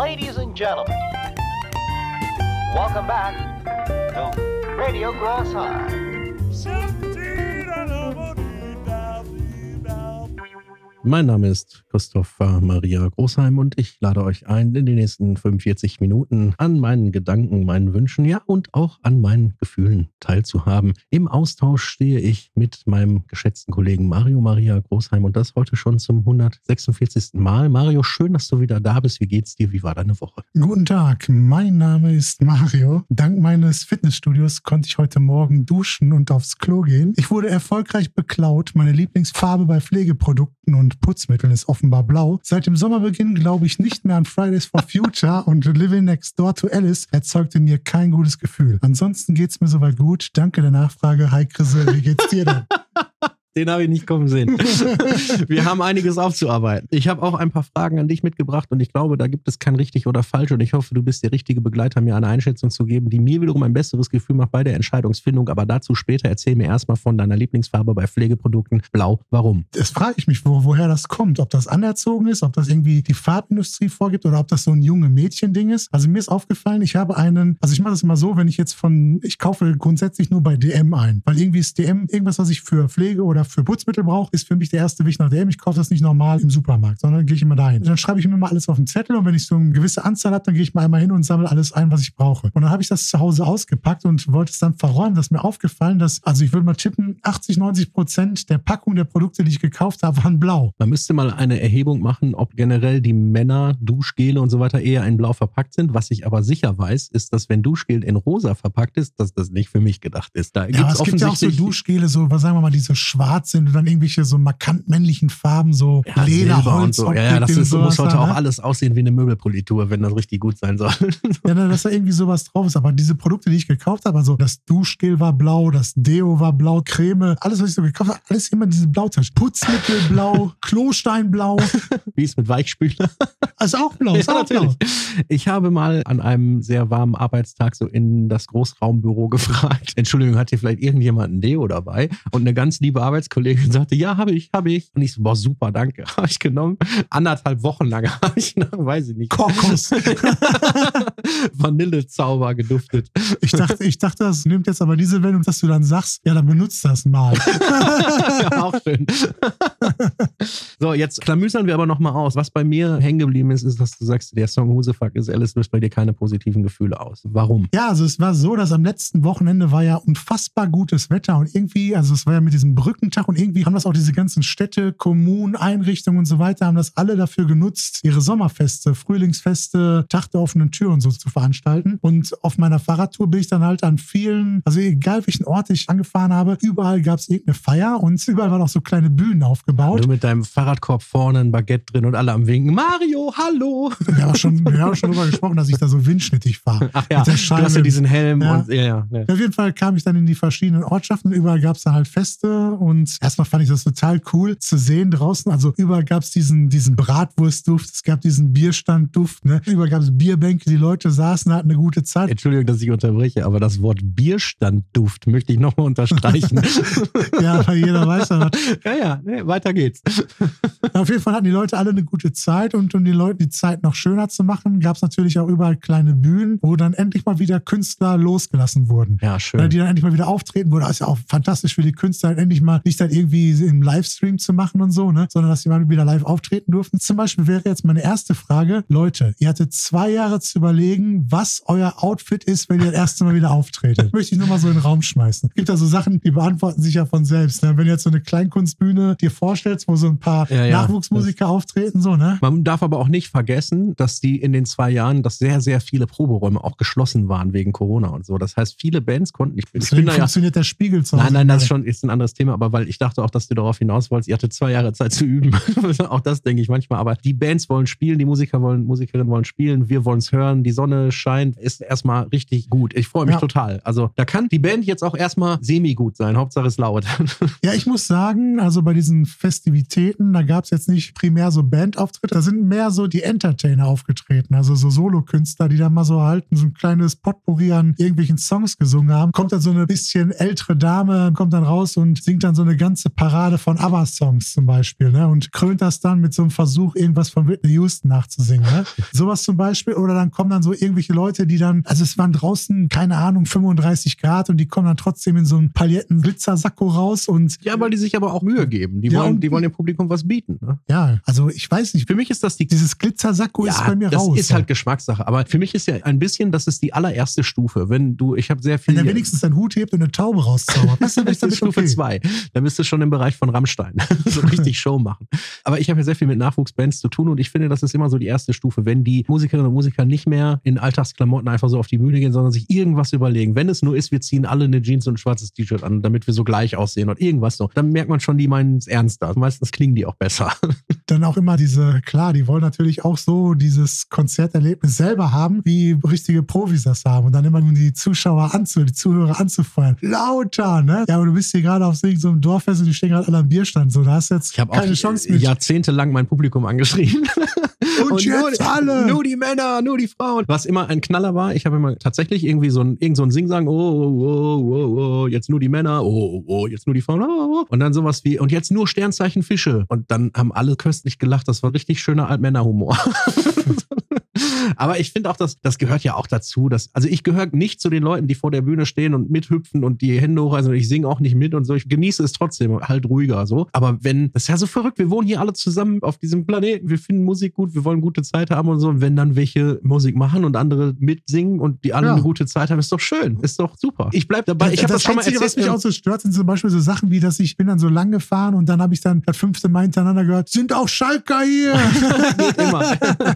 Ladies and gentlemen, welcome back to Radio Grossheim. Mein Name ist Christopher Maria Großheim und ich lade euch ein, in den nächsten 45 Minuten an meinen Gedanken, meinen Wünschen, ja und auch an meinen Gefühlen teilzuhaben. Im Austausch stehe ich mit meinem geschätzten Kollegen Mario Maria Großheim und das heute schon zum 146. Mal. Mario, schön, dass du wieder da bist. Wie geht's dir? Wie war deine Woche? Guten Tag, mein Name ist Mario. Dank meines Fitnessstudios konnte ich heute Morgen duschen und aufs Klo gehen. Ich wurde erfolgreich beklaut. Meine Lieblingsfarbe bei Pflegeprodukten und und Putzmitteln ist offenbar blau. Seit dem Sommerbeginn glaube ich nicht mehr an Fridays for Future und Living Next Door to Alice erzeugte mir kein gutes Gefühl. Ansonsten geht es mir soweit gut. Danke der Nachfrage. Hi Chrisel, wie geht's dir denn? Den habe ich nicht kommen sehen. Wir haben einiges aufzuarbeiten. Ich habe auch ein paar Fragen an dich mitgebracht und ich glaube, da gibt es kein richtig oder falsch und ich hoffe, du bist der richtige Begleiter, mir eine Einschätzung zu geben, die mir wiederum ein besseres Gefühl macht bei der Entscheidungsfindung. Aber dazu später erzähl mir erstmal von deiner Lieblingsfarbe bei Pflegeprodukten. Blau. Warum? Das frage ich mich, wo, woher das kommt. Ob das anerzogen ist, ob das irgendwie die Farbindustrie vorgibt oder ob das so ein junge Mädchen-Ding ist. Also mir ist aufgefallen, ich habe einen, also ich mache das immer so, wenn ich jetzt von, ich kaufe grundsätzlich nur bei DM ein, weil irgendwie ist DM irgendwas, was ich für Pflege oder für Putzmittel brauche, ist für mich der erste Weg nach dem. Ich kaufe das nicht normal im Supermarkt, sondern gehe ich immer dahin. Dann schreibe ich mir mal alles auf den Zettel und wenn ich so eine gewisse Anzahl habe, dann gehe ich mal einmal hin und sammle alles ein, was ich brauche. Und dann habe ich das zu Hause ausgepackt und wollte es dann verräumen. Das ist mir aufgefallen, dass, also ich würde mal tippen, 80, 90 Prozent der Packung der Produkte, die ich gekauft habe, waren blau. Man müsste mal eine Erhebung machen, ob generell die Männer Duschgele und so weiter eher in blau verpackt sind. Was ich aber sicher weiß, ist, dass wenn Duschgel in rosa verpackt ist, dass das nicht für mich gedacht ist. Da ja, es gibt ja auch so Duschgele, so, was sagen wir mal, die so schwarz sind und dann irgendwelche so markant männlichen Farben, so ja, Leder, Holz und so. Ja, ja das ist, muss heute auch ne? alles aussehen wie eine Möbelpolitur, wenn das richtig gut sein soll. ja, dass da irgendwie sowas drauf ist. Aber diese Produkte, die ich gekauft habe, also das Duschgel war blau, das Deo war blau, Creme, alles, was ich so gekauft habe, alles immer diese Blautasche. Putzmittel blau, Klostein blau. Wie ist mit Weichspüler? Also auch blau, ist ja, auch natürlich. blau. Ich habe mal an einem sehr warmen Arbeitstag so in das Großraumbüro gefragt. Entschuldigung, hat hier vielleicht irgendjemand ein Deo dabei? Und eine ganz liebe Arbeitskollegin sagte, ja, habe ich, habe ich. Und ich so, boah, super, danke. Habe ich genommen. Anderthalb Wochen lang habe ich nach, weiß ich nicht. Kokos. Vanillezauber geduftet. Ich dachte, ich dachte, das nimmt jetzt aber diese Wendung, dass du dann sagst, ja, dann benutzt das mal. ja, auch schön. so, jetzt klamüsern wir aber nochmal aus. Was bei mir hängen geblieben ist, ist, dass du sagst, der Song Husefuck ist Alice löst bei dir keine positiven Gefühle aus. Warum? Ja, also es war so, dass am letzten Wochenende war ja unfassbar gutes Wetter und irgendwie, also es war ja mit diesem Brückentag und irgendwie haben das auch diese ganzen Städte, Kommunen, Einrichtungen und so weiter, haben das alle dafür genutzt, ihre Sommerfeste, Frühlingsfeste, Tag der offenen Tür und so zu veranstalten. Und auf meiner Fahrradtour bin ich dann halt an vielen, also egal welchen Ort ich angefahren habe, überall gab es irgendeine Feier und überall waren auch so kleine Bühnen aufgebaut. Du mit deinem Fahrradkorb vorne ein Baguette drin und alle am Winken. Mario, hallo! Wir haben schon, wir haben schon darüber gesprochen, dass ich da so windschnittig fahre. Ach ja, du hast ja diesen Helm ja. und ja, ja, ja. Auf jeden Fall kam ich dann in die verschiedenen Ortschaften. Überall gab es da halt Feste und erstmal fand ich das total cool zu sehen draußen. Also überall gab es diesen, diesen Bratwurstduft, es gab diesen Bierstandduft, ne? Überall gab es Bierbänke, die Leute saßen, hatten eine gute Zeit. Entschuldigung, dass ich unterbreche, aber das Wort Bierstandduft möchte ich nochmal unterstreichen. ja, weil jeder weiß ja Ja, ja, nee, weiter geht's. Auf jeden Fall hatten die Leute alle eine gute Zeit und um die Leute die Zeit noch schöner zu machen, gab es natürlich auch überall kleine Bühnen, wo dann endlich mal wieder Künstler losgelassen wurden. Ja, schön. Die dann endlich mal wieder auftreten wurden. Das ist ja auch fantastisch für die Künstler, endlich mal nicht dann irgendwie im Livestream zu machen und so, ne? sondern dass sie mal wieder live auftreten durften. Zum Beispiel wäre jetzt meine erste Frage, Leute, ihr hattet zwei Jahre zu überlegen, was euer Outfit ist, wenn ihr das erste Mal wieder auftretet. Möchte ich nur mal so in den Raum schmeißen. Es gibt da so Sachen, die beantworten sich ja von selbst. Ne? Wenn du jetzt so eine Kleinkunstbühne dir vorstellst, wo so ein paar ja, ja. Nachwuchsmusiker das auftreten, so, ne? Man darf aber auch nicht vergessen, dass die in den zwei Jahren, dass sehr, sehr viele Proberäume auch geschlossen waren wegen Corona und so. Das heißt, viele Bands konnten nicht. Ich bin funktioniert ja, der Spiegel zu Nein, nein, das ist schon ist ein anderes Thema, aber weil ich dachte auch, dass du darauf hinaus wolltest, ihr hattet zwei Jahre Zeit zu üben. auch das denke ich manchmal. Aber die Bands wollen spielen, die Musiker wollen, Musikerinnen wollen spielen, wir wollen es hören, die Sonne scheint, ist erstmal richtig gut. Ich freue mich ja. total. Also da kann die Band jetzt auch erstmal semi-gut sein. Hauptsache es laut. ja, ich muss sagen, also bei diesen Festivitäten, da gab es jetzt nicht primär so Bandauftritte, da sind mehr so die Entertainer aufgetreten, also so Solokünstler, die dann mal so halten, so ein kleines Potpourri an irgendwelchen Songs gesungen haben. Kommt dann so eine bisschen ältere Dame, kommt dann raus und singt dann so eine ganze Parade von ABBA-Songs zum Beispiel, ne? Und krönt das dann mit so einem Versuch, irgendwas von Whitney Houston nachzusingen, ne? Sowas zum Beispiel. Oder dann kommen dann so irgendwelche Leute, die dann, also es waren draußen, keine Ahnung, 35 Grad und die kommen dann trotzdem in so einen Pailletten-Glitzersacko raus und. Ja, weil die sich aber auch Mühe geben. Die, Ja, wollen, die wollen dem Publikum was bieten. Ne? Ja, also ich weiß nicht. Für mich ist das die Dieses Glitzersacko ist bei mir das raus. ist halt Geschmackssache. Aber für mich ist ja ein bisschen, das ist die allererste Stufe. Wenn du, ich habe sehr viel. Wenn er wenigstens seinen Hut hebt und eine Taube rauszaubert. Das ist Stufe okay. 2. Dann bist du schon im Bereich von Rammstein. so richtig Show machen. Aber ich habe ja sehr viel mit Nachwuchsbands zu tun und ich finde, das ist immer so die erste Stufe, wenn die Musikerinnen und Musiker nicht mehr in Alltagsklamotten einfach so auf die Bühne gehen, sondern sich irgendwas überlegen. Wenn es nur ist, wir ziehen alle eine Jeans und ein schwarzes T-Shirt an, damit wir so gleich aussehen und irgendwas so. Dann merkt man schon, die meinen es ernster. Meistens klingen die auch besser. Dann auch immer diese, klar, die wollen natürlich auch so dieses Konzerterlebnis selber haben, wie richtige Profis das haben. Und dann immer um die Zuschauer anzu, die Zuhörer anzufeuern. Lauter, ne? Ja, aber du bist hier gerade auf so einem Dorffest und die stehen gerade alle am Bierstand. So, da hast du jetzt Ich habe auch keine Chance mit. jahrzehntelang mein Publikum angeschrien. und, jetzt nur, alle! Nur die Männer, nur die Frauen. Was immer ein Knaller war, ich habe immer tatsächlich irgendwie so ein, irgend so ein Singsang, oh, oh, oh, oh, oh, jetzt nur die Männer, oh, oh, oh, jetzt nur die Frauen, oh, oh, oh. Und dann sowas wie, und jetzt nur Sternzeichen Fische. Und dann haben alle köstlich gelacht. Das war richtig schöner Altmännerhumor. Aber ich finde auch, dass das gehört ja auch dazu. Dass, also ich gehöre nicht zu den Leuten, die vor der Bühne stehen und mithüpfen und die Hände hochreißen und ich singe auch nicht mit und so. Ich genieße es trotzdem halt ruhiger so. Aber wenn, das ist ja so verrückt, wir wohnen hier alle zusammen auf diesem Planeten, wir finden Musik gut, wir wollen gute Zeit haben und so. Und wenn dann welche Musik machen und andere mitsingen und die alle Ja. eine gute Zeit haben, ist doch schön, ist doch super. Ich bleib dabei. Ich habe das, schon mal Einzige, erzählt. was mich auch so stört, sind zum Beispiel so Sachen wie, dass ich bin dann so lang gefahren und dann habe ich dann das fünfte Mal hintereinander gehört, sind auch Schalker hier. Geht immer.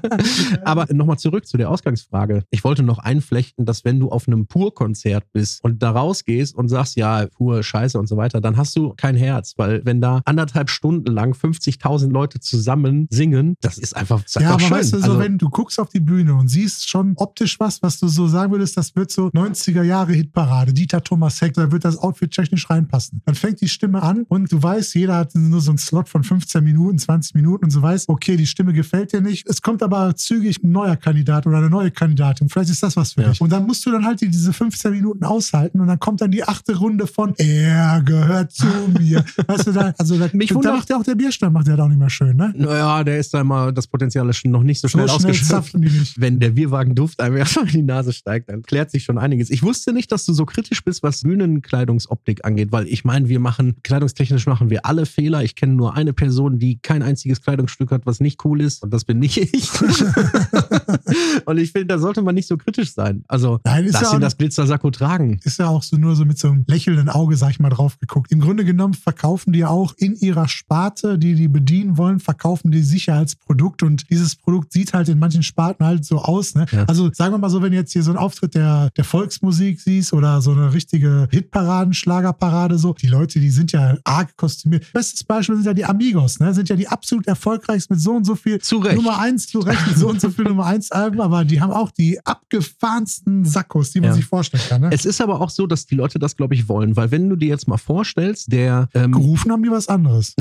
Aber nochmal zurück zu der Ausgangsfrage. Ich wollte noch einflechten, dass wenn du auf einem Pur-Konzert bist und da rausgehst und sagst, ja, Pur, Scheiße und so weiter, dann hast du kein Herz, weil wenn da anderthalb Stunden lang 50.000 Leute zusammen singen, das ist einfach, das ist Ja, einfach aber schön. weißt du, so also, wenn du guckst auf die Bühne und siehst schon optisch was, was du so sagen würdest, das wird so 90er Jahre Hitparade, Dieter Thomas Heck, da wird das Outfit technisch reinpassen. Dann fängt die Stimme an und du weißt, jeder hat nur so einen Slot von 15 Minuten, 20 Minuten und so weißt, okay, die Stimme gefällt dir nicht. Es kommt aber zügig ein neuer Kandidat oder eine neue Kandidatin. Vielleicht ist das was für Ja. dich. Und dann musst du dann halt die- diese 15 Minuten aushalten und dann kommt dann die achte Runde von Er gehört zu mir. weißt du, da, also da, Mich da macht ja auch der Bierstand, macht der auch nicht mehr schön, ne? naja, der ist da mal, das Potenzial ist schon noch nicht so So schnell schnell ausgeschöpft. wenn der Bierwagen-Duft einem erstmal in die Nase steigt, dann klärt sich schon einiges. Ich wusste nicht, dass du so kritisch bist, was Bühnenkleidungsoptik angeht, weil ich meine, wir machen, kleidungstechnisch machen wir alle Fehler. Ich kenne nur eine Person, die kein einziges Kleidungsstück hat, was nicht cool ist und das bin nicht ich. und ich finde, da sollte man nicht so kritisch sein. Also, Nein, ist lass ja ihn das Glitzersacko tragen. ist ja auch so nur so mit so einem lächelnden Auge, sag ich mal, drauf geguckt. Im Grunde genommen verkaufen die auch in ihrer Sparte, die die bedienen wollen, verkaufen die Sicherheitsprodukt und dieses Produkt sieht halt in manchen Sparten halt so aus. Ne? Ja. Also sagen wir mal so, wenn jetzt hier so einen Auftritt der, der Volksmusik siehst oder so eine richtige Hitparaden, Schlagerparade, so, die Leute, die sind ja arg kostümiert. Bestes Beispiel sind ja die Amigos, ne? sind ja die absolut erfolgreichsten mit so und so viel Zu Recht. Nummer eins, zu Recht, mit so und so viel Nummer eins Alben, aber die haben auch die abgefahrensten Sackos, die man Ja. sich vorstellen kann. Ne? Es ist aber auch so, dass die Leute das, glaube ich, wollen, weil wenn du dir jetzt mal vorstellst, der ähm, Gerufen haben die was anderes.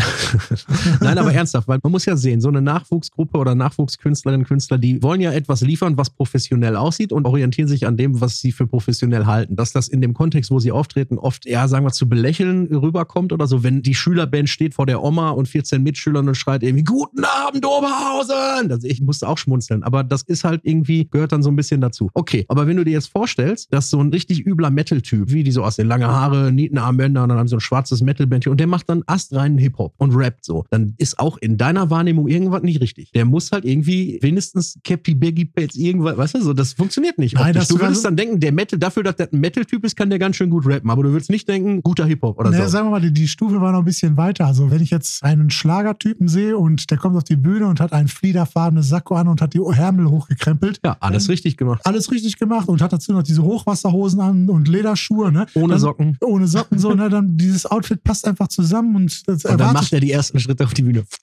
Nein, aber ernsthaft, weil man muss ja sehen, so eine Nachwuchsgruppe oder Nachwuchskünstlerinnen, Künstler, die wollen ja etwas liefern, was professionell aussieht und orientieren sich an dem, was sie für professionell halten. Dass das in dem Kontext, wo sie auftreten, oft eher, sagen wir, zu belächeln rüberkommt oder so, wenn die Schülerband steht vor der Oma und 14 Mitschülern und schreit irgendwie, guten Abend, Oberhausen! Also ich musste auch schmunzeln, aber das ist halt irgendwie, gehört dann so ein bisschen dazu. Okay, aber wenn du dir jetzt vorstellst, dass so ein richtig übler Metal-Typ, wie die so aussehen, lange Haare, Nietenarmbänder und dann haben sie so ein schwarzes Metal-Bändchen und der macht dann astreinen Hip-Hop und rappt so, dann ist auch in deiner Wahrnehmung irgendwas nicht richtig. Der muss halt irgendwie wenigstens Cappy, Baggy Pants, irgendwas, weißt du, so, das funktioniert nicht. Nein, das du würdest so- dann denken, der Metal, dafür, dass der ein Metal-Typ ist, kann der ganz schön gut rappen, aber du würdest nicht denken, guter Hip-Hop oder Ne, so. Sagen wir mal, die, die Stufe war noch ein bisschen weiter. Also wenn ich jetzt einen Schlagertypen sehe und der kommt auf die Bühne und hat ein fliederfarbenes Sakko an und hat die Ärmel hochgekrempelt, Ja, alles richtig gemacht. alles richtig gemacht und hat dazu noch diese Hochwasserhosen an und Lederschuhe, ne? Ohne dann, Socken. Ohne Socken, so, ne? Dann dieses Outfit passt einfach zusammen und das Und dann macht er die ersten Schritte auf die Bühne.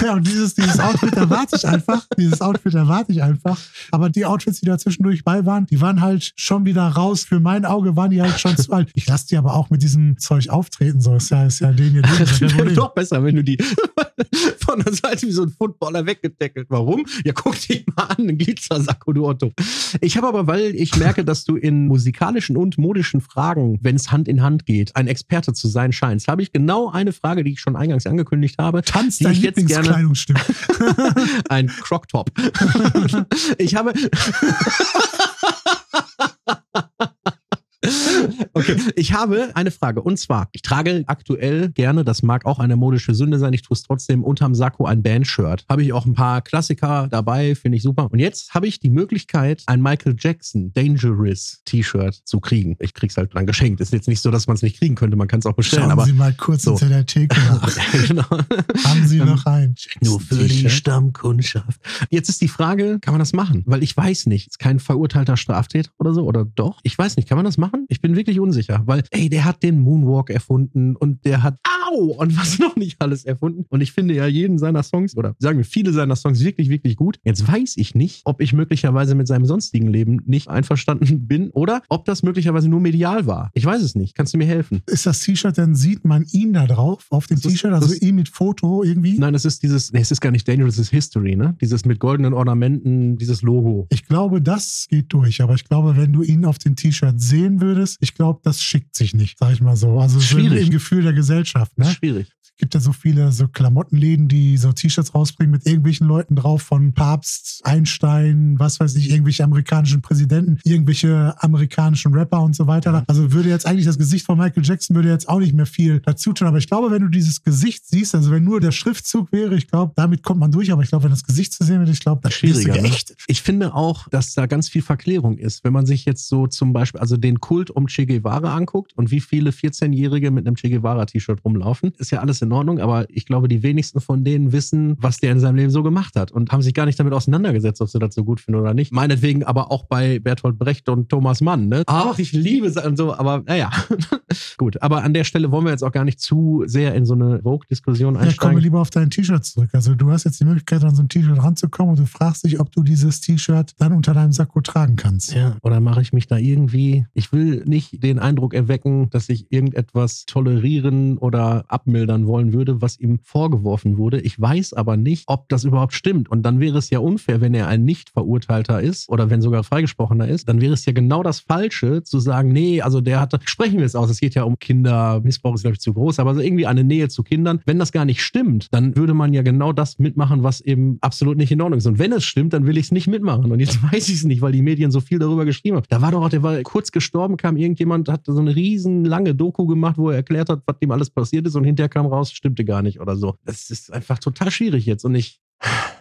Ja, und dieses, dieses Outfit erwarte ich einfach. Dieses Outfit erwarte ich einfach. Aber die Outfits, die da zwischendurch bei waren, die waren halt schon wieder raus. Für mein Auge waren die halt schon zu alt. Ich lasse die aber auch mit diesem Zeug auftreten. So ist ja, ist ja den hier. Das wäre doch besser, wenn du die von der Seite wie so ein Footballer weggedeckelt. Warum? Ja, guck dich mal an, ein Glitzersacko, du Otto. Ich habe aber, weil ich merke, dass du in musikalischen und modischen Fragen, wenn es Hand in Hand geht, ein Experte zu sein scheinst, habe ich genau eine Frage, die ich schon eingangs angekündigt habe. Tanz dein Lieblingskleidungsstück. ein Croc-Top. ich habe. Okay, ich habe eine Frage. Und zwar, ich trage aktuell gerne, das mag auch eine modische Sünde sein, ich tue es trotzdem unterm Sakko ein Bandshirt. Habe ich auch ein paar Klassiker dabei, finde ich super. Und jetzt habe ich die Möglichkeit, ein Michael Jackson Dangerous T-Shirt zu kriegen. Ich krieg's halt dann geschenkt. Ist jetzt nicht so, dass man es nicht kriegen könnte, man kann es auch bestellen. Schauen aber Sie mal kurz so. unter der Theke genau. Haben Sie Ähm, noch ein Nur für die? Stammkundschaft. Jetzt ist die Frage, kann man das machen? Weil ich weiß nicht, ist kein verurteilter Straftäter oder so, oder doch? Ich weiß nicht, kann man das machen? Ich bin wirklich unsicher, weil, ey, der hat den Moonwalk erfunden und der hat, au, und was noch nicht alles erfunden. Und ich finde ja jeden seiner Songs, oder sagen wir viele seiner Songs wirklich, wirklich gut. Jetzt weiß ich nicht, ob ich möglicherweise mit seinem sonstigen Leben nicht einverstanden bin oder ob das möglicherweise nur medial war. Ich weiß es nicht. Kannst du mir helfen? Ist das T-Shirt, dann sieht man ihn da drauf, auf dem T-Shirt, also ihn mit Foto irgendwie? Nein, es ist dieses, nee, es ist gar nicht Dangerous, es ist History, ne? Dieses mit goldenen Ornamenten, dieses Logo. Ich glaube, das geht durch, aber ich glaube, wenn du ihn auf dem T-Shirt sehen würdest, ich glaube, das schickt sich nicht, sag ich mal so. Also Schwierig. im Gefühl der Gesellschaft. Das Ne? ist schwierig. Es gibt ja so viele so Klamottenläden, die so T-Shirts rausbringen mit irgendwelchen Leuten drauf, von Papst, Einstein, was weiß ich, irgendwelche amerikanischen Präsidenten, irgendwelche amerikanischen Rapper und so weiter. Also würde jetzt eigentlich das Gesicht von Michael Jackson würde jetzt auch nicht mehr viel dazu tun. Aber ich glaube, wenn du dieses Gesicht siehst, also wenn nur der Schriftzug wäre, ich glaube, damit kommt man durch. Aber ich glaube, wenn das Gesicht zu sehen wird, ich glaube, das Schwieriger. ist Ne? Ich finde auch, dass da ganz viel Verklärung ist. Wenn man sich jetzt so zum Beispiel, also den Kult um Che Guevara anguckt und wie viele 14-Jährige mit einem Che Guevara-T-Shirt rumlaufen, ist ja alles in Ordnung, aber ich glaube, die wenigsten von denen wissen, was der in seinem Leben so gemacht hat und haben sich gar nicht damit auseinandergesetzt, ob sie das so gut finden oder nicht. Meinetwegen aber auch bei Bertolt Brecht und Thomas Mann, ne? Ach, ich liebe es und so, aber naja. gut, aber an der Stelle wollen wir jetzt auch gar nicht zu sehr in so eine Vogue-Diskussion Ja, kommen wir einsteigen. lieber auf dein T-Shirt zurück. Also du hast jetzt die Möglichkeit, an so ein T-Shirt ranzukommen und du fragst dich, ob du dieses T-Shirt dann unter deinem Sakko tragen kannst. Ja, oder mache ich mich da irgendwie. Ich will nicht den Eindruck erwecken, dass ich irgendetwas tolerieren oder abmildern wollen würde, was ihm vorgeworfen wurde. Ich weiß aber nicht, ob das überhaupt stimmt. Und dann wäre es ja unfair, wenn er ein Nicht-Verurteilter ist oder wenn sogar Freigesprochener ist. Dann wäre es ja genau das Falsche, zu sagen, nee, also der hatte, sprechen wir es aus, es geht ja um Kinder, Missbrauch ist, glaube ich, zu groß, aber so irgendwie eine Nähe zu Kindern. Wenn das gar nicht stimmt, dann würde man ja genau das mitmachen, was eben absolut nicht in Ordnung ist. Und wenn es stimmt, dann will ich es nicht mitmachen. Und jetzt weiß ich es nicht, weil die Medien so viel darüber geschrieben haben. Da war doch auch, der war kurz gestorben, kam irgendjemand, hat so eine riesen lange Doku gemacht, wo er erklärt hat, was dem alles passiert ist und hinterher kam raus, stimmte gar nicht oder so. Das ist einfach total schwierig jetzt und ich,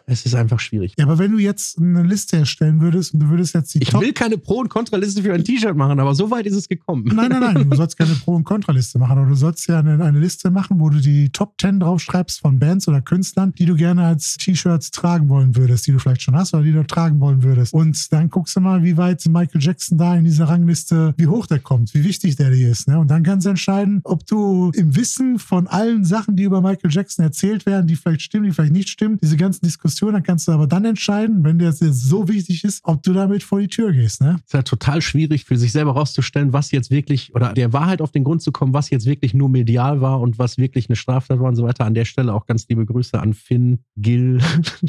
es ist einfach schwierig. Ja, aber wenn du jetzt eine Liste erstellen würdest und du würdest jetzt die Ich Top will keine Pro- und Kontraliste für ein T-Shirt machen, aber so weit ist es gekommen. Nein, nein, nein, du sollst keine Pro- und Kontraliste machen, aber du sollst ja eine, eine Liste machen, wo du die Top 10 draufschreibst von Bands oder Künstlern, die du gerne als T-Shirts tragen wollen würdest, die du vielleicht schon hast oder die du tragen wollen würdest. Und dann guckst du mal, wie weit Michael Jackson da in dieser Rangliste, wie hoch der kommt, wie wichtig der dir ist. Ne? Und dann kannst du entscheiden, ob du im Wissen von allen Sachen, die über Michael Jackson erzählt werden, die vielleicht stimmen, die vielleicht nicht stimmen, diese ganzen Diskussionen, dann kannst du aber dann entscheiden, wenn dir das jetzt so wichtig ist, ob du damit vor die Tür gehst. Ne? Es ist halt total schwierig für sich selber rauszustellen, was jetzt wirklich, oder der Wahrheit auf den Grund zu kommen, was jetzt wirklich nur medial war und was wirklich eine Straftat war und so weiter. An der Stelle auch ganz liebe Grüße an Finn, Gil,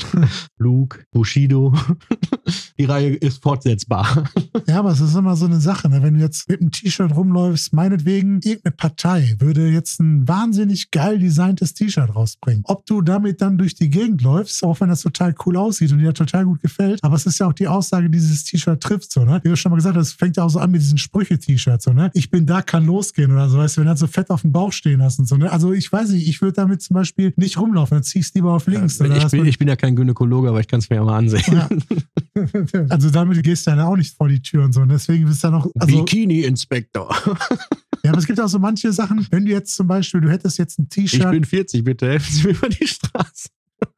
Luke, Bushido. Die Reihe ist fortsetzbar. Ja, aber es ist immer so eine Sache, ne? wenn du jetzt mit einem T-Shirt rumläufst, meinetwegen irgendeine Partei würde jetzt ein wahnsinnig geil designtes T-Shirt rausbringen. Ob du damit dann durch die Gegend läufst, auch wenn das total cool aussieht und dir total gut gefällt, aber es ist ja auch die Aussage, die dieses T-Shirt trifft, so, ne? Wie du schon mal gesagt hast, fängt ja auch so an mit diesen Sprüche-T-Shirts, so, ne? Ich bin da, kann losgehen oder so, weißt du, wenn du dann so fett auf dem Bauch stehen hast und so, ne? Also ich weiß nicht, ich würde damit zum Beispiel nicht rumlaufen, dann ziehst du lieber auf links. oder ich, bin, ich bin ja kein Gynäkologe, aber ich kann es mir ja mal ansehen. Ja. also damit gehst du dann auch nicht vor die Tür und so. Und deswegen bist du dann auch. Also, Bikini-Inspektor. ja, aber es gibt auch so manche Sachen, wenn du jetzt zum Beispiel, du hättest jetzt ein Ich T-Shirt. bin 40, bitte helfen Sie mir über die Straße.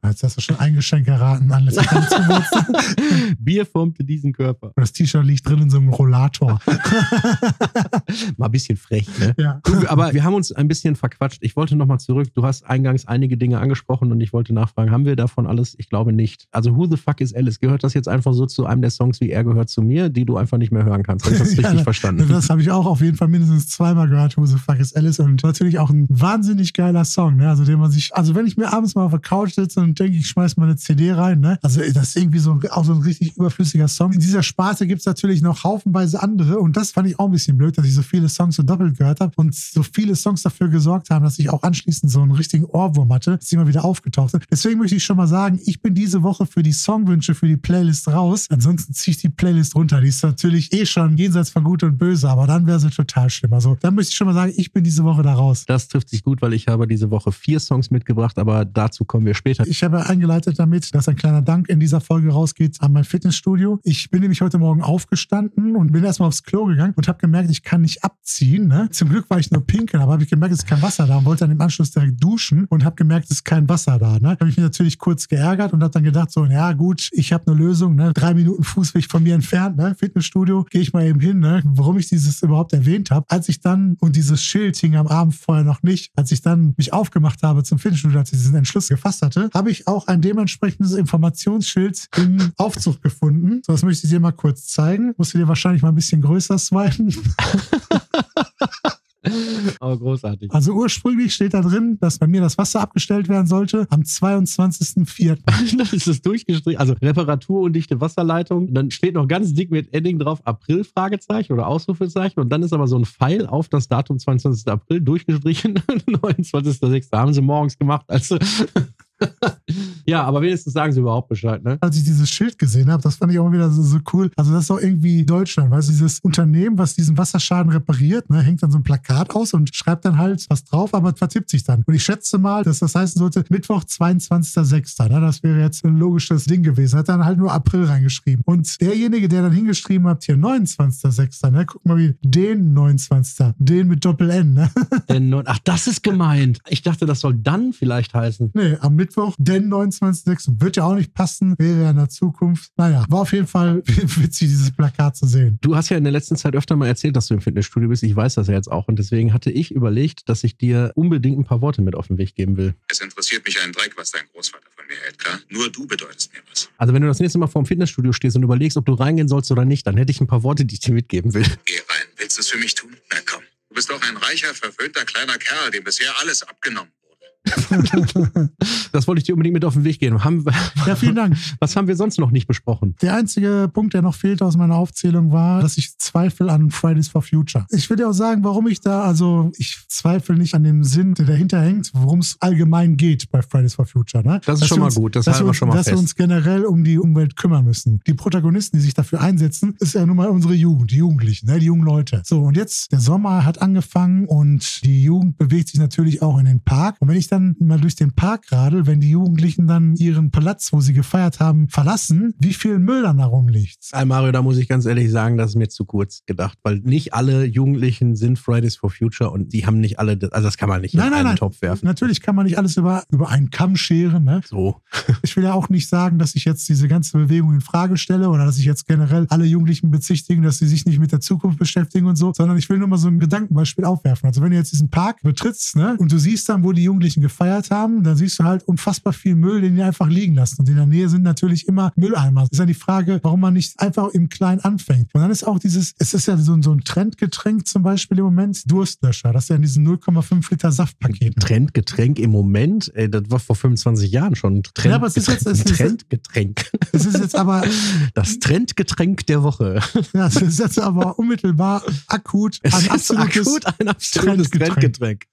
Jetzt hast du schon ein Geschenk erraten. Alles Bier formte diesen Körper. Das T-Shirt liegt drin in so einem Rollator. Mal ein bisschen frech, ne? ja. Du, aber wir haben uns ein bisschen verquatscht. Ich wollte nochmal zurück. Du hast eingangs einige Dinge angesprochen und ich wollte nachfragen, haben wir davon alles? Ich glaube nicht. Also Who the fuck is Alice? Gehört das jetzt einfach so zu einem der Songs wie Er gehört zu mir, die du einfach nicht mehr hören kannst? Habe ich das richtig Ja, verstanden? Das habe ich auch auf jeden Fall mindestens zweimal gehört, Who the fuck is Alice? Und natürlich auch ein wahnsinnig geiler Song, ne? Also den man sich, also wenn ich mir abends mal auf der Couch sitze und denke, ich schmeiß mal eine CD rein, ne? Also das ist irgendwie so auch so ein richtig überflüssiger Song. In dieser Sparte gibt es natürlich noch haufenweise andere und das fand ich auch ein bisschen blöd, dass ich so viele Songs so doppelt gehört habe und so viele Songs dafür gesorgt haben, dass ich auch anschließend so einen richtigen Ohrwurm hatte, dass die immer wieder aufgetaucht sind. Deswegen möchte ich schon mal sagen, ich bin diese Woche für die Songwünsche für die Playlist raus. Ansonsten ziehe ich die Playlist runter. Die ist natürlich eh schon jenseits von Gut und Böse, aber dann wäre sie total schlimm. Also dann möchte ich schon mal sagen, ich bin diese Woche da raus. Das trifft sich gut, weil ich habe diese Woche vier Songs mitgebracht, aber dazu kommen wir später. Ich habe eingeleitet damit, dass ein kleiner Dank in dieser Folge rausgeht an mein Fitnessstudio. Ich bin nämlich heute Morgen aufgestanden und bin erstmal aufs Klo gegangen und habe gemerkt, ich kann nicht abziehen. Ne? Zum Glück war ich nur pinkeln, aber habe ich gemerkt, es ist kein Wasser da und wollte dann im Anschluss direkt duschen und habe gemerkt, es ist kein Wasser da. Ne? habe ich mich natürlich kurz geärgert und habe dann gedacht, so, ja gut, ich habe eine Lösung. Ne? Drei Minuten Fußweg von mir entfernt, ne? Fitnessstudio, gehe ich mal eben hin. Ne? Warum ich dieses überhaupt erwähnt habe, als ich dann, und dieses Schild hing am Abend vorher noch nicht, als ich dann mich aufgemacht habe zum Fitnessstudio, als ich diesen Entschluss gefasst hatte, habe ich auch ein dementsprechendes Informationsschild im Aufzug gefunden. So, das möchte ich dir mal kurz zeigen. Musst du dir wahrscheinlich mal ein bisschen größer swipen. Aber großartig. Also ursprünglich steht da drin, dass bei mir das Wasser abgestellt werden sollte am 22.04. Dann ist es durchgestrichen. Also Reparatur und dichte Wasserleitung. Dann steht noch ganz dick mit Edding drauf April Fragezeichen oder Ausrufezeichen. Und dann ist aber so ein Pfeil auf das Datum 22. April durchgestrichen. 29.06. haben sie morgens gemacht. Also ja, aber wenigstens sagen sie überhaupt Bescheid, ne? als ich dieses Schild gesehen habe, das fand ich auch wieder so, so cool. Also das ist doch irgendwie Deutschland, weißt du, dieses Unternehmen, was diesen Wasserschaden repariert, ne, hängt dann so ein Plakat aus und schreibt dann halt was drauf, aber vertippt sich dann. Und ich schätze mal, dass das heißen sollte Mittwoch, 22.06. Ne? Das wäre jetzt ein logisches Ding gewesen. Hat dann halt nur April reingeschrieben. Und derjenige, der dann hingeschrieben hat, hier 29.06., ne, guck mal wie, den 29. Den mit Doppel-N, ne? Ach, das ist gemeint. Ich dachte, das soll dann vielleicht heißen. Nee, am Mittwoch, den 29.06. Wird ja auch nicht passen, wäre ja in der Zukunft. Naja, war auf jeden Fall witzig, dieses Plakat zu sehen. Du hast ja in der letzten Zeit öfter mal erzählt, dass du im Fitnessstudio bist. Ich weiß das ja jetzt auch. Und deswegen hatte ich überlegt, dass ich dir unbedingt ein paar Worte mit auf den Weg geben will. Es interessiert mich einen Dreck, was dein Großvater von mir hält, klar? Nur du bedeutest mir was. Also wenn du das nächste Mal vor dem Fitnessstudio stehst und überlegst, ob du reingehen sollst oder nicht, dann hätte ich ein paar Worte, die ich dir mitgeben will. Geh rein. Willst du es für mich tun? Na komm. Du bist doch ein reicher, verwöhnter kleiner Kerl, dem bisher alles abgenommen. Das wollte ich dir unbedingt mit auf den Weg geben. Haben, wir- Ja, vielen Dank. Was haben wir sonst noch nicht besprochen? Der einzige Punkt, der noch fehlte aus meiner Aufzählung, war, dass ich zweifle an Fridays for Future. Ich will dir auch sagen, warum ich da, also ich zweifle nicht an dem Sinn, der dahinter hängt, worum es allgemein geht bei Fridays for Future. Ne? Das ist Dass schon wir mal uns, gut, das dass halten wir wir uns, schon mal Dass wir fest. uns generell um die Umwelt kümmern müssen. Die Protagonisten, die sich dafür einsetzen, ist ja nun mal unsere Jugend, die Jugendlichen, ne? die jungen Leute. So, und jetzt, der Sommer hat angefangen und die Jugend bewegt sich natürlich auch in den Park. Und wenn ich dann mal durch den Park radel, wenn die Jugendlichen dann ihren Platz, wo sie gefeiert haben, verlassen, wie viel Müll dann da rumliegt. Äh, Mario, da muss ich ganz ehrlich sagen, das ist mir zu kurz gedacht, weil nicht alle Jugendlichen sind Fridays for Future und die haben nicht alle, also das kann man nicht Nein, in nein, einen nein. Topf werfen. Natürlich kann man nicht alles über, über einen Kamm scheren. Ne? So. Ich will ja auch nicht sagen, dass ich jetzt diese ganze Bewegung in Frage stelle oder dass ich jetzt generell alle Jugendlichen bezichtigen, dass sie sich nicht mit der Zukunft beschäftigen und so, sondern ich will nur mal so ein Gedankenbeispiel aufwerfen. Also wenn du jetzt diesen Park betrittst ne, und du siehst dann, wo die Jugendlichen gefeiert haben, dann siehst du halt unfassbar viel Müll, den die einfach liegen lassen. Und in der Nähe sind natürlich immer Mülleimer. Das ist ja die Frage, warum man nicht einfach im Kleinen anfängt. Und dann ist auch dieses, es ist ja so, ein- so ein Trendgetränk zum Beispiel im Moment, Durstlöscher. Das ist ja in diesen 0,5 Liter Saftpaketen. Trendgetränk im Moment, ey, das war vor 25 Jahren schon ein Trend Ja, aber es ist jetzt- es ist- Trendgetränk. Es ist jetzt aber Das Trendgetränk der Woche. Ja, das ist jetzt aber unmittelbar akut Es ein ist absolutes akut ein absolutes Trendgetränk. Trendgetränk.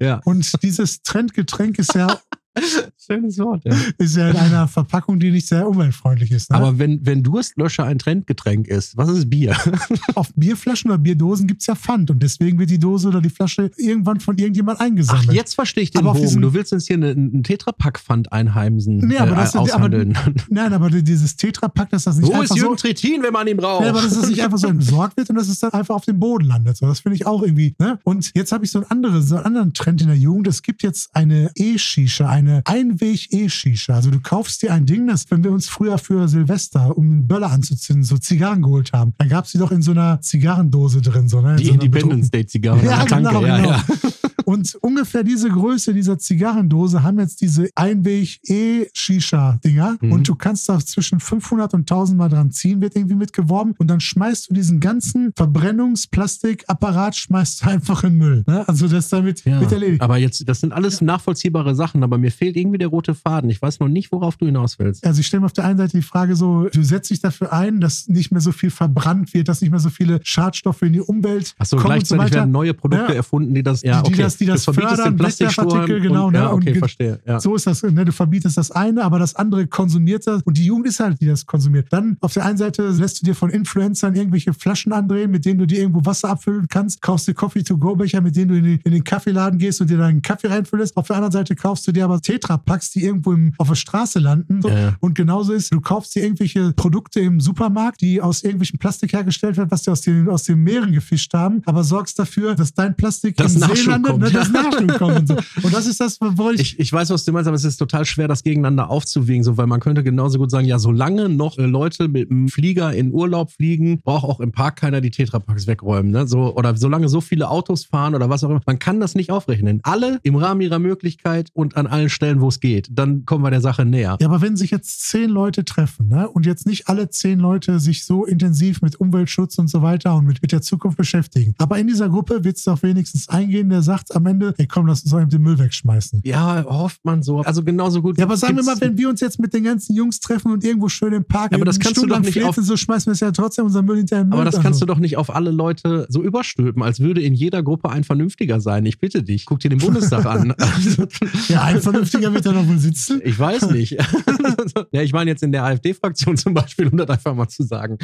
Ja. Ja, Und dieses Trendgetränk ist ja, schönes Wort. Ja. ist ja in einer Verpackung, die nicht sehr umweltfreundlich ist. Ne? Aber wenn, wenn Durstlöscher ein Trendgetränk ist, was ist Bier? auf Bierflaschen oder Bierdosen gibt es ja Pfand und deswegen wird die Dose oder die Flasche irgendwann von irgendjemand Ach, eingesammelt. jetzt verstehe ich den Aber Bogen. Du willst uns hier einen, einen Tetrapack-Pfand einheimsen, Nee, aber äh, das- aber- aushandeln. Nein, aber dieses Tetrapack, dass das nicht Wo ist einfach so... Jürgen Trittin, wenn man ihn braucht? Ja, aber dass das nicht einfach so entsorgt wird und dass es dann einfach auf dem Boden landet. So, das finde ich auch irgendwie. Ne? Und jetzt habe ich so einen, anderen, so einen anderen Trend in der Jugend. Es gibt jetzt eine E-Shisha, eine Einweg-E-Shisha. Also du kaufst dir ein Ding, das, wenn wir uns früher für Silvester, um einen Böller anzuzünden, so Zigarren geholt haben, dann gab es die doch in so einer Zigarrendose drin. So, ne? in Die so Independence Day Zigarre Ja, an der Tanke. genau, ja, genau. ja. Und ungefähr diese Größe dieser Zigarrendose haben jetzt diese Einweg-E-Shisha-Dinger. Mhm. Und du kannst da zwischen 500 und 1000 Mal dran ziehen, wird irgendwie mitgeworben. Und dann schmeißt du diesen ganzen Verbrennungsplastikapparat schmeißt du einfach in Müll. Ne? Also das damit Ja, wird erledigt. aber jetzt, das sind alles nachvollziehbare Sachen, aber mir fehlt irgendwie der rote Faden. Ich weiß noch nicht, worauf du hinaus willst. Also ich stelle mir auf der einen Seite die Frage so, du setzt dich dafür ein, dass nicht mehr so viel verbrannt wird, dass nicht mehr so viele Schadstoffe in die Umwelt Achso, kommen und gleichzeitig so weiter. werden neue Produkte Ja. erfunden, die das, ja, Die- die okay. das- die das du fördern, Wegwerfartikel, genau, und, ne? Ja, Und okay, ge- verstehe. Ja. So ist das, ne? du verbietest das eine, aber das andere konsumiert das und die Jugend ist halt, die das konsumiert. Dann auf der einen Seite lässt du dir von Influencern irgendwelche Flaschen andrehen, mit denen du dir irgendwo Wasser abfüllen kannst, kaufst dir Coffee-to-go-Becher, mit denen du in den, in den Kaffeeladen gehst und dir deinen Kaffee reinfüllst. Auf der anderen Seite kaufst du dir aber Tetra-Packs, die irgendwo im, auf der Straße landen. So. Ja. Und genauso ist, du kaufst dir irgendwelche Produkte im Supermarkt, die aus irgendwelchem Plastik hergestellt werden, was die aus den, aus den Meeren gefischt haben, aber sorgst dafür, dass dein Plastik Das im See landet, kommt. Ne, das Nachschub kommt und so. Und das ist das, wo ich Ich, ich weiß, was du meinst, aber es ist total schwer, das gegeneinander aufzuwiegen, so, weil man könnte genauso gut sagen, ja, solange noch äh, Leute mit einem Flieger in Urlaub fliegen, braucht auch im Park keiner die Tetrapacks wegräumen, ne? So, oder solange so viele Autos fahren oder was auch immer, man kann das nicht aufrechnen. Alle im Rahmen ihrer Möglichkeit und an allen Stellen, wo es geht. Dann kommen wir der Sache näher. Ja, aber wenn sich jetzt zehn Leute treffen ne, und jetzt nicht alle zehn Leute sich so intensiv mit Umweltschutz und so weiter und mit, mit der Zukunft beschäftigen, aber in dieser Gruppe wird es doch wenigstens eingehen, der sagt am Ende, ey komm, lass uns doch eben den Müll wegschmeißen. Ja, hofft man so. Also genauso gut. Ja, aber sagen wir mal, wenn wir uns jetzt mit den ganzen Jungs treffen und irgendwo schön im Park Ja, aber das kannst du doch nicht auf- so schmeißen wir es ja trotzdem unseren Müll hinterher Aber das kannst also. du doch nicht auf alle Leute so überstülpen, als würde in jeder Gruppe ein Vernünftiger sein. Ich bitte dich, guck dir den Bundestag an. Ja, ein Vernünftiger wird da noch wohl sitzen. ich weiß nicht. ja, ich meine jetzt in der AfD-Fraktion zum Beispiel, um das einfach mal zu sagen.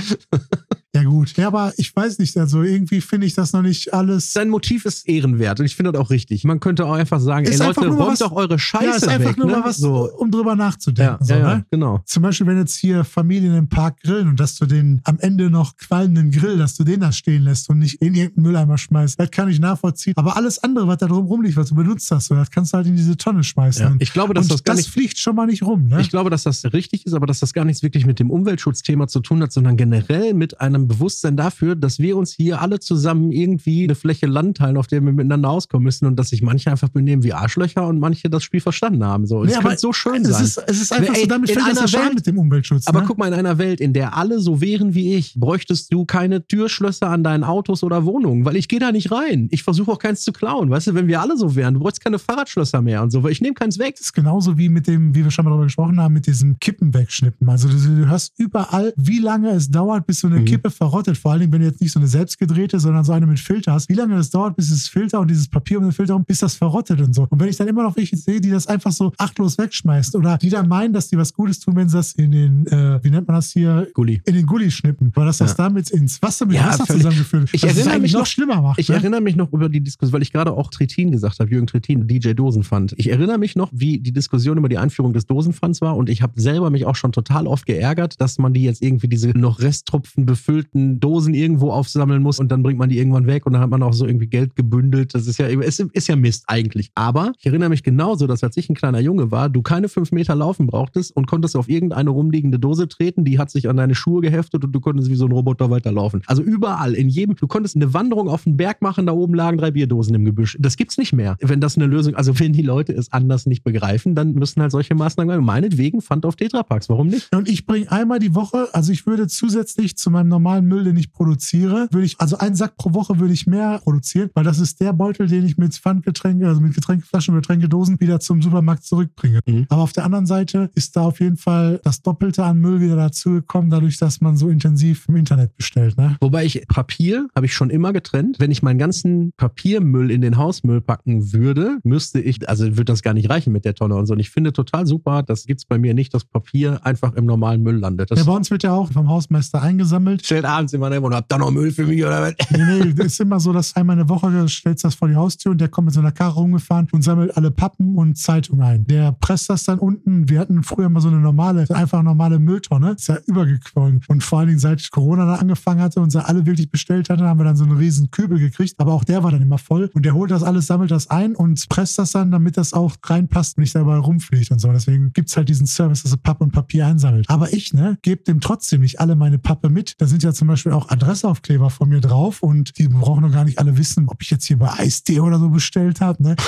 Ja gut, ja, aber ich weiß nicht, also irgendwie finde ich das noch nicht alles... Sein Motiv ist ehrenwert und ich finde das auch richtig. Man könnte auch einfach sagen, Ist ey einfach Leute, räumt was- doch eure Scheiße ja, ist einfach weg. nur ne? mal was, so. um drüber Ja, nachzudenken. so, ja, ja, ne? genau. Zum Beispiel, wenn jetzt hier Familien im Park grillen und dass du den am Ende noch qualmenden Grill, dass du den da stehen lässt und nicht in irgendeinen Mülleimer schmeißt, das kann ich nachvollziehen. Aber alles andere, was da drum rumliegt, was du benutzt hast, so, das kannst du halt in diese Tonne schmeißen. Ja. Ich glaube, dass und das gar das nicht fliegt schon mal nicht rum. Ne? Ich glaube, dass das richtig ist, aber dass das gar nichts wirklich mit dem Umweltschutzthema zu tun hat, sondern generell mit einem Bewusstsein dafür, dass wir uns hier alle zusammen irgendwie eine Fläche Land teilen, auf der wir miteinander auskommen müssen und dass sich manche einfach benehmen wie Arschlöcher und manche das Spiel verstanden haben. So, es aber könnte so schön es sein. Ist, es ist einfach Ey, so, damit in fällt das ja Welt- mit dem Umweltschutz. aber ne? guck mal, in einer Welt, in der alle so wären wie ich, bräuchtest du keine Türschlösser an deinen Autos oder Wohnungen, weil ich gehe da nicht rein. Ich versuche auch keins zu klauen. Weißt du, wenn wir alle so wären, du bräuchst keine Fahrradschlösser mehr und so, weil ich nehme keins weg. Das ist genauso wie mit dem, wie wir schon mal darüber gesprochen haben, mit diesem Kippen wegschnippen. Also du, du hörst überall, wie lange es dauert, bis so eine Mhm. Kippe verrottet. Vor allem, wenn du jetzt nicht so eine selbstgedrehte, sondern so eine mit Filter hast. Wie lange es dauert, bis das Filter und dieses Papier um den Filter rum, bis das verrottet und so. Und wenn ich dann immer noch welche sehe, die das einfach so achtlos wegschmeißen oder die dann meinen, dass die was Gutes tun, wenn sie das in den, äh, wie nennt man das hier, Gulli. in den Gully schnippen, weil das das Ja. damit ins Wasser mit Ja, Wasser völlig. zusammengeführt Ich das erinnere mich noch noch- schlimmer macht. Ich ne? erinnere mich noch über die Diskussion, weil ich gerade auch Trittin gesagt habe, Jürgen Trittin, DJ Dosenpfand. Ich erinnere mich noch, wie die Diskussion über die Einführung des Dosenpfands war und ich habe selber mich auch schon total oft geärgert, dass man die jetzt irgendwie diese noch Resttropfen befüllten Dosen irgendwo aufsammeln muss und dann bringt man die irgendwann weg und dann hat man auch so irgendwie Geld gebündelt. Das ist ja, es ist ja Mist eigentlich. Aber ich erinnere mich genauso, dass als ich ein kleiner Junge war, du keine fünf Meter laufen brauchtest und konntest auf irgendeine rumliegende Dose treten, die hat sich an deine Schuhe geheftet und du konntest wie so ein Roboter weiterlaufen. Also überall, in jedem, du konntest eine Wanderung auf den Berg machen, da oben lagen drei Bierdosen im Gebüsch. Das gibt's nicht mehr. Wenn das eine Lösung, also wenn die Leute es anders nicht begreifen, dann müssen halt solche Maßnahmen, meinetwegen Pfand auf Tetrapacks, warum nicht? Und ich bringe einmal die Woche, also ich würde zusätzlich zu meinem normalen Müll, den ich produziere, würde ich, also einen Sack pro Woche würde ich mehr produzieren, weil das ist der Beutel, den ich mit Pfandgetränke, also mit Getränkeflaschen und Getränkedosen wieder zum Supermarkt zurückbringe. Mhm. Aber auf der anderen Seite ist da auf jeden Fall das Doppelte an Müll wieder dazugekommen, dadurch, dass man so intensiv im Internet bestellt. Ne? Wobei ich Papier habe ich schon immer getrennt. Wenn ich meinen ganzen Papiermüll in den Hausmüll packen würde, müsste ich, also würde das gar nicht reichen mit der Tonne und so. Und ich finde total super, das gibt's bei mir nicht, dass Papier einfach im normalen Müll landet. Das Ja, bei uns wird ja auch vom Hausmeister eingesammelt. stellt abends immer ne, und habt da noch Müll für mich oder was? Nee, nee, das ist immer so, dass einmal eine Woche stellst das vor die Haustür und der kommt mit so einer Karre rumgefahren und sammelt alle Pappen und Zeitungen ein. Der presst das dann unten. Wir hatten früher mal so eine normale, einfach normale Mülltonne. Ist ja übergequollen. Und vor allen Dingen seit Corona dann angefangen hatte und sie alle wirklich bestellt hatten, haben wir dann so einen riesen Kübel gekriegt. Aber auch der war dann immer voll. Und der holt das alles, sammelt das ein und presst das dann, damit das auch reinpasst und nicht selber rumfliegt und so. Deswegen gibt's halt diesen Service, dass er Pappe und Papier einsammelt. Aber ich, ne, gebe dem trotzdem nicht alle meine Pappe mit. Da sind ja zum Beispiel auch Adressaufkleber von mir drauf und die brauchen noch gar nicht alle wissen, ob ich jetzt hier bei Eistee oder so bestellt habe. Ne?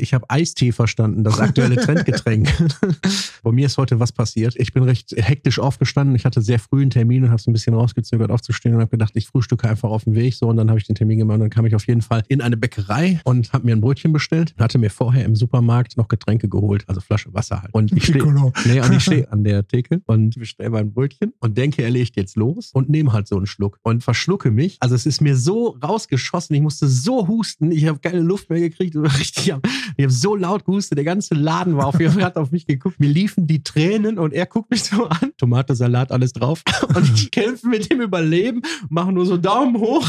Ich habe Eistee verstanden, das aktuelle Trendgetränk. Bei mir ist heute was passiert. Ich bin recht hektisch aufgestanden. Ich hatte sehr früh einen Termin und habe es ein bisschen rausgezögert aufzustehen und habe gedacht, ich frühstücke einfach auf dem Weg. So und dann habe ich den Termin gemacht und dann kam ich auf jeden Fall in eine Bäckerei und habe mir ein Brötchen bestellt. Hatte mir vorher im Supermarkt noch Getränke geholt, also Flasche Wasser halt. Und ich stehe nee, und ich stehe an der Theke und bestelle mein Brötchen und denke, er legt jetzt los und nehme halt so einen Schluck und verschlucke mich. Also es ist mir so rausgeschossen, ich musste so husten, ich habe keine Luft mehr gekriegt. Richtig, ich habe so laut gehustet, der ganze Laden war auf, hat auf mich geguckt. Mir liefen die Tränen und er guckt mich so an. Tomate, Salat, alles drauf. Und ich kämpfe mit dem Überleben, mache nur so Daumen hoch.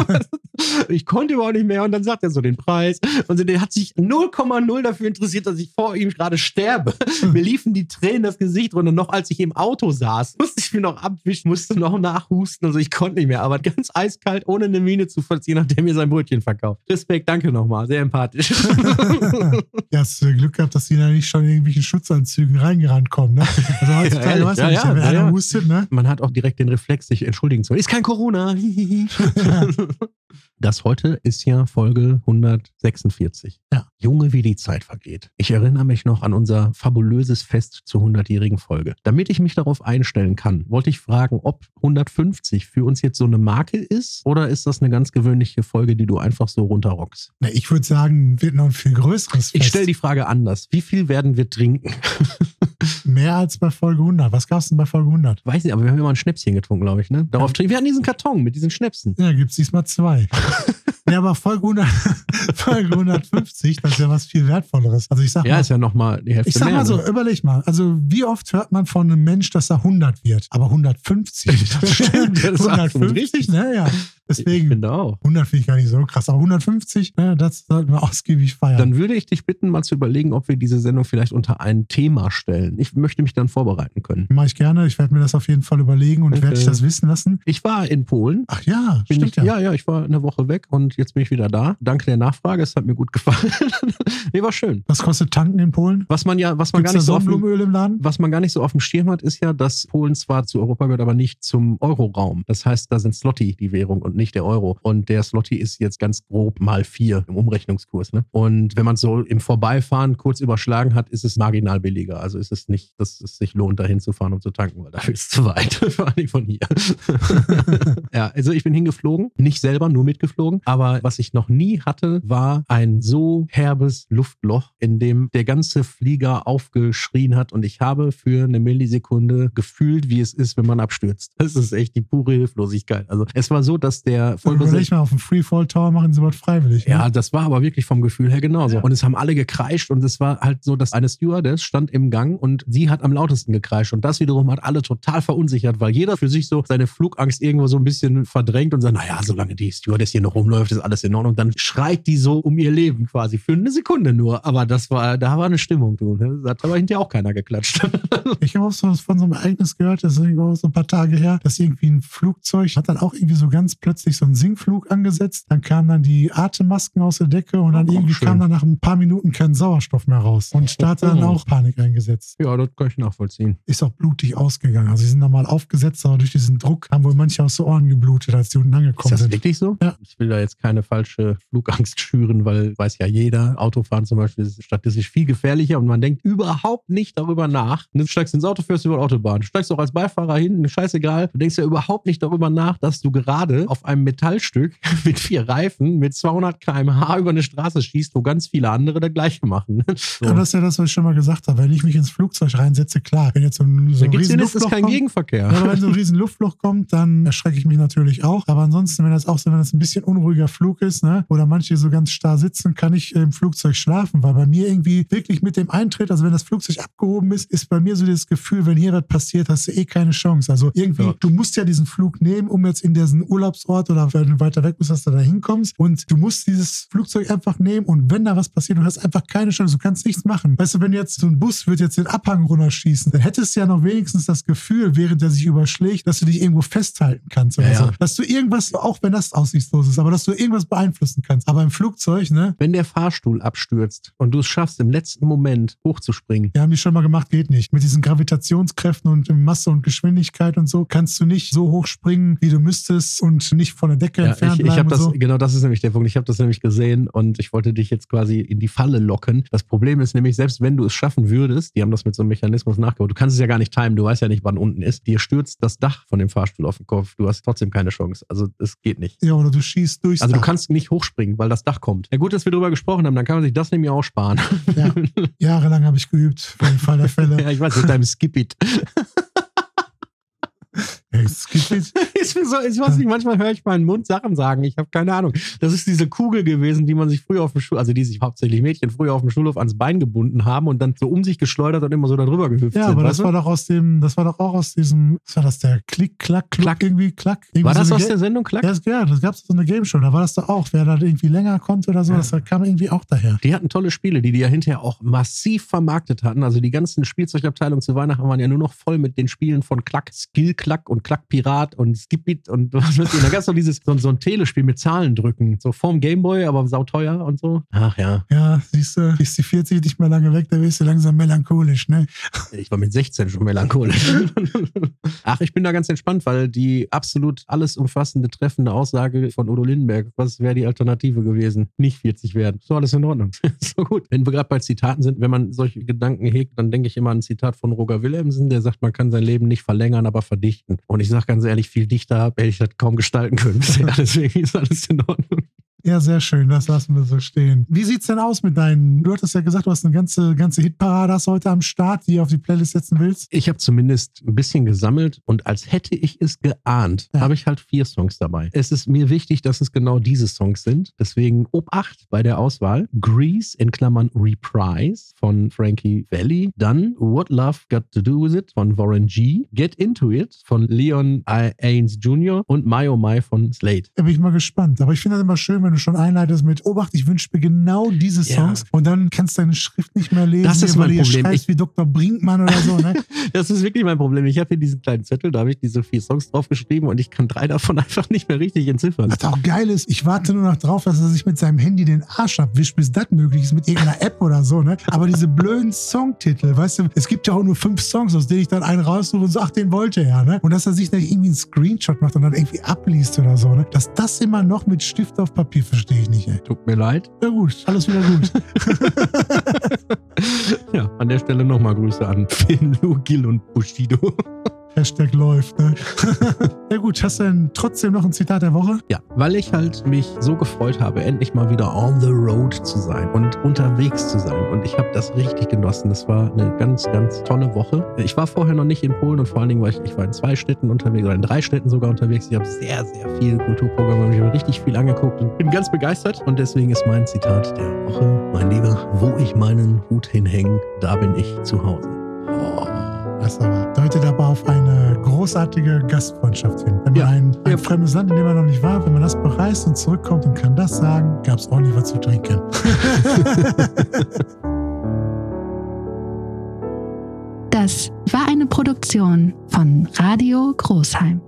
ich konnte überhaupt nicht mehr. Und dann sagt er so den Preis. Und so, der hat sich 0,0 dafür interessiert, dass ich vor ihm gerade sterbe. Mir liefen die Tränen das Gesicht runter. Noch als ich im Auto saß, musste ich mir noch abwischen, musste noch nachhusten. Also ich konnte nicht mehr. Aber ganz eiskalt, ohne eine Miene zu verziehen, hat der mir sein Brötchen verkauft. Respekt, danke nochmal. Sehr empathisch. ja, hast du Glück gehabt, dass die da nicht schon in irgendwelchen Schutzanzügen reingerannt kommen. Ne? Also heutzutage, weißt du ja, nicht, ja, ja, ja. hustet, ne? Man hat auch direkt den Reflex, sich entschuldigen zu wollen. Ist kein Corona. Das heute ist ja Folge 146. Ja. Junge, wie die Zeit vergeht. Ich erinnere mich noch an unser fabulöses Fest zur 100-jährigen Folge. Damit ich mich darauf einstellen kann, wollte ich fragen, ob 150 für uns jetzt so eine Marke ist oder ist das eine ganz gewöhnliche Folge, die du einfach so runterrockst? Ne, ich würde sagen, wird noch ein viel größeres Fest. Ich stelle die Frage anders. Wie viel werden wir trinken? Mehr als bei Folge 100. Was gab's denn bei Folge 100? Weiß nicht, aber wir haben immer ein Schnäpschen getrunken, glaube ich. Ne? Darauf Ja. trinken. Wir hatten diesen Karton mit diesen Schnäpsen. Ja, gibt's diesmal zwei. ja, aber Folge, 100, Folge 150, das ist ja was viel Wertvolleres. Also ich sag Ja, mal, ist ja nochmal die Hälfte ich sag mehr. mal so, ne? überleg mal. Also wie oft hört man von einem Mensch, dass er 100 wird? Aber 150. Das stimmt, das ist absolut 150, richtig. ne? Ja. Ich Deswegen, finde auch. 100 finde ich gar nicht so krass. Aber 150, ne, das sollten wir ausgiebig feiern. Dann würde ich dich bitten, mal zu überlegen, ob wir diese Sendung vielleicht unter ein Thema stellen. Ich möchte mich dann vorbereiten können. Mache ich gerne. Ich werde mir das auf jeden Fall überlegen und Okay. werde ich das wissen lassen. Ich war in Polen. Ach ja, Bin stimmt ich, ja. ja, ja, ich war eine Woche weg und jetzt bin ich wieder da. Danke der Nachfrage, es hat mir gut gefallen. nee, war schön. Was kostet tanken in Polen? Was man ja, was man Gibt's gar nicht so auf dem, im Laden? was man gar nicht so auf dem Schirm hat, ist ja, dass Polen zwar zu Europa gehört, aber nicht zum Euroraum. Das heißt, da sind Slotty die Währung und nicht der Euro. Und der Slotty ist jetzt ganz grob mal vier im Umrechnungskurs. Ne? Und wenn man so im Vorbeifahren kurz überschlagen hat, ist es marginal billiger. Also ist es nicht, dass es sich lohnt, dahin zu fahren, um zu tanken, weil dafür ist es zu weit. Vor allem von hier. ja, also ich bin hingeflogen, nicht selber, nur mitgeflogen. Aber was ich noch nie hatte, war ein so herbes Luftloch, in dem der ganze Flieger aufgeschrien hat und ich habe für eine Millisekunde gefühlt, wie es ist, wenn man abstürzt. Das ist echt die pure Hilflosigkeit. Also es war so, dass der Überleg mal, auf dem Freefall Tower machen sie was freiwillig. Ne? ja, das war aber wirklich vom Gefühl her genauso. Und es haben alle gekreischt und es war halt so, dass eine Stewardess stand im Gang und sie hat am lautesten gekreischt. Und das wiederum hat alle total verunsichert, weil jeder für sich so seine Flugangst irgendwo so ein bisschen verdrängt und sagt, naja, solange die Stewardess hier noch rumläuft, ist alles in Ordnung. Dann schreit die so um ihr Leben quasi für eine Sekunde nur. Aber das war, da war eine Stimmung, du. ne? Da hat aber hinterher auch keiner geklatscht. Ich habe auch so von so einem Ereignis gehört, das ist irgendwo auch so ein paar Tage her, dass irgendwie ein Flugzeug hat dann auch irgendwie so ganz plötzlich so einen Sinkflug angesetzt. Dann kamen dann die Atemmasken aus der Decke und dann Auch irgendwie schön. kam dann nach ein paar Minuten kein Sauerstoff mehr raus. Und da hat dann Oh. auch Panik eingesetzt. ja, das kann ich nachvollziehen. Ist auch blutig ausgegangen. Also sie sind normal aufgesetzt, aber durch diesen Druck haben wohl manche aus den Ohren geblutet, als die unten Ist angekommen das sind. wirklich so? Ja. Ich will da jetzt keine falsche Flugangst schüren, weil weiß ja jeder, Autofahren zum Beispiel ist statistisch viel gefährlicher und man denkt überhaupt nicht darüber nach. Du steigst ins Auto, fährst über die Autobahn, du steigst auch als Beifahrer hin, scheißegal. Du denkst ja überhaupt nicht darüber nach, dass du gerade auf einem Metallstück mit vier Reifen mit 200 km/h über eine Straße schießt, wo ganz viele andere das Gleiche machen. So. Und das ist ja das, was ich schon mal gesagt habe. Wenn ich mich ins Flugzeug reinsetze, klar, wenn jetzt so ein, so ein riesen Luftloch kein kommt, Gegenverkehr. Ja, aber wenn so ein riesen Luftloch kommt, dann erschrecke ich mich natürlich auch. Aber ansonsten, wenn das auch so, wenn das ein bisschen unruhiger Flug ist, ne, oder manche so ganz starr sitzen, kann ich im Flugzeug schlafen, weil bei mir irgendwie wirklich mit dem Eintritt, also wenn das Flugzeug abgehoben ist, ist bei mir so das Gefühl, wenn hier was passiert, hast du eh keine Chance. Also irgendwie, Ja. du musst ja diesen Flug nehmen, um jetzt in diesen Urlaubsort oder wenn du weiter weg bist, dass du da hinkommst. Und du musst dieses Flugzeug einfach nehmen und wenn da was passiert, du hast einfach keine Chance, du kannst nichts machen. Weißt du, wenn jetzt so ein Bus wird jetzt den Abhang runterschießen, dann hättest du ja noch wenigstens das Gefühl, während er sich überschlägt, dass du dich irgendwo festhalten kannst oder Ja, ja. so. Dass du irgendwas, auch wenn das aussichtslos ist, aber dass du irgendwas beeinflussen kannst. Aber im Flugzeug, ne, Wenn der Fahrstuhl abstürzt und du es schaffst, im letzten Moment hochzuspringen, Wir haben die schon mal gemacht, geht nicht. Mit diesen Gravitationskräften und Masse und Geschwindigkeit und so kannst du nicht so hoch springen, wie du müsstest und nicht von der Decke Ja, entfernt ich, ich bleiben das, so. genau das ist nämlich der Punkt. Ich habe das nämlich gesehen und ich wollte dich jetzt quasi in die Falle locken. Das Problem ist nämlich, selbst wenn du es schaffen würdest, die haben das mit so einem Mechanismus nachgebaut, du kannst es ja gar nicht timen, du weißt ja nicht, wann unten ist. Dir stürzt das Dach von dem Fahrstuhl auf den Kopf, du hast trotzdem keine Chance. Also es geht nicht. Ja, oder du schießt durchs Also du Dach. kannst nicht hochspringen, weil das Dach kommt. Ja gut, dass wir drüber gesprochen haben, dann kann man sich das nämlich auch sparen. Ja, jahrelang habe ich geübt, für den Fall der Fälle. ja, ich weiß, mit deinem Skip-It. Hey, jetzt- ist mir so, ich weiß nicht, manchmal höre ich meinen Mund Sachen sagen. Ich habe keine Ahnung. Das ist diese Kugel gewesen, die man sich früher auf dem Schul, also die sich hauptsächlich Mädchen früher auf dem Schulhof ans Bein gebunden haben und dann so um sich geschleudert und immer so darüber gehüpft ja, sind. aber weißt das du? war doch aus dem, das war doch auch aus diesem, was war das, der Klick, Klack, Kluck, Klack. irgendwie, Klack. Irgendwie war das so aus Ga- der Sendung Klack? Ja, das, ja, das gab es so eine Game Show, da war das doch auch. Wer da irgendwie länger konnte oder so, Ja. das kam irgendwie auch daher. Die hatten tolle Spiele, die die ja hinterher auch massiv vermarktet hatten. Also die ganzen Spielzeugabteilungen zu Weihnachten waren ja nur noch voll mit den Spielen von Klack, Skill Klack und Klack Pirat und Skipit und was ich. Und da gab es noch dieses, so, so ein Telespiel mit Zahlen drücken. So vorm Gameboy, aber sauteuer und so. Ach ja, Ja, siehst du, ist die 40 nicht mehr lange weg, da wirst du langsam melancholisch, ne? ich war mit 16 schon melancholisch. Ach, ich bin da ganz entspannt, weil die absolut alles umfassende, treffende Aussage von Udo Lindenberg, was wäre die Alternative gewesen? Nicht 40 werden. So alles in Ordnung. so gut. Wenn wir gerade bei Zitaten sind, wenn man solche Gedanken hegt, dann denke ich immer an ein Zitat von Roger Willemsen, der sagt, man kann sein Leben nicht verlängern, aber verdichten. Und ich sage ganz ehrlich, viel dichter hätte ich das kaum gestalten können bisher. Deswegen ist alles in Ordnung. Ja, sehr schön, das lassen wir so stehen. Wie sieht's denn aus mit deinen, du hattest ja gesagt, du hast eine ganze, ganze Hitparade hast heute am Start, die du auf die Playlist setzen willst. Ich habe zumindest ein bisschen gesammelt und als hätte ich es geahnt, Ja. habe ich halt vier Songs dabei. Es ist mir wichtig, dass es genau diese Songs sind. Deswegen Obacht bei der Auswahl. Grease in Klammern Reprise von Frankie Valli. Dann What Love Got to Do With It von Warren G. Get Into It von Leon I- Ains Jr. und My Oh My von Slade. Da bin ich mal gespannt. Aber ich finde das immer schön, wenn du schon einleitest mit Obacht, ich wünsche mir genau diese Ja. Songs und dann kannst du deine Schrift nicht mehr lesen, Das ist mein Problem. schreibst Ich- wie Dr. Brinkmann oder so, ne? Das ist wirklich mein Problem. Ich habe hier diesen kleinen Zettel, da habe ich diese vier Songs draufgeschrieben und ich kann drei davon einfach nicht mehr richtig entziffern. Was auch geil ist, ich warte nur noch drauf, dass er sich mit seinem Handy den Arsch abwischt, bis das möglich ist, mit irgendeiner App oder so, ne? Aber diese blöden Songtitel, weißt du, es gibt ja auch nur fünf Songs, aus denen ich dann einen raussuche und so, ach, den wollte er, ne? Und dass er sich dann irgendwie einen Screenshot macht und dann irgendwie abliest oder so, ne? Dass das immer noch mit Stift auf Papier verstehe ich nicht, ey. Tut mir leid. Ja gut, alles wieder gut. Ja, an der Stelle nochmal Grüße an Finn, Lou, Gil und Bushido. Hashtag läuft, ne? ja gut, hast du denn trotzdem noch ein Zitat der Woche? Ja, weil ich halt mich so gefreut habe, endlich mal wieder on the road zu sein und unterwegs zu sein. Und ich habe das richtig genossen. Das war eine ganz, ganz tolle Woche. Ich war vorher noch nicht in Polen und vor allen Dingen war ich, ich war in zwei Städten unterwegs oder in drei Städten sogar unterwegs. Ich habe sehr, sehr viel Kulturprogramm und ich habe richtig viel angeguckt und bin ganz begeistert. Und deswegen ist mein Zitat der Woche, mein Lieber, wo ich meinen Hut hinhänge, da bin ich zu Hause. Oh. Das aber deutet aber auf eine großartige Gastfreundschaft hin. Wenn man Ja. ein, ein Ja. fremdes Land, in dem man noch nicht war, wenn man das bereist und zurückkommt und kann das sagen, gab es ordentlich was zu trinken. Das war eine Produktion von Radio Großheim.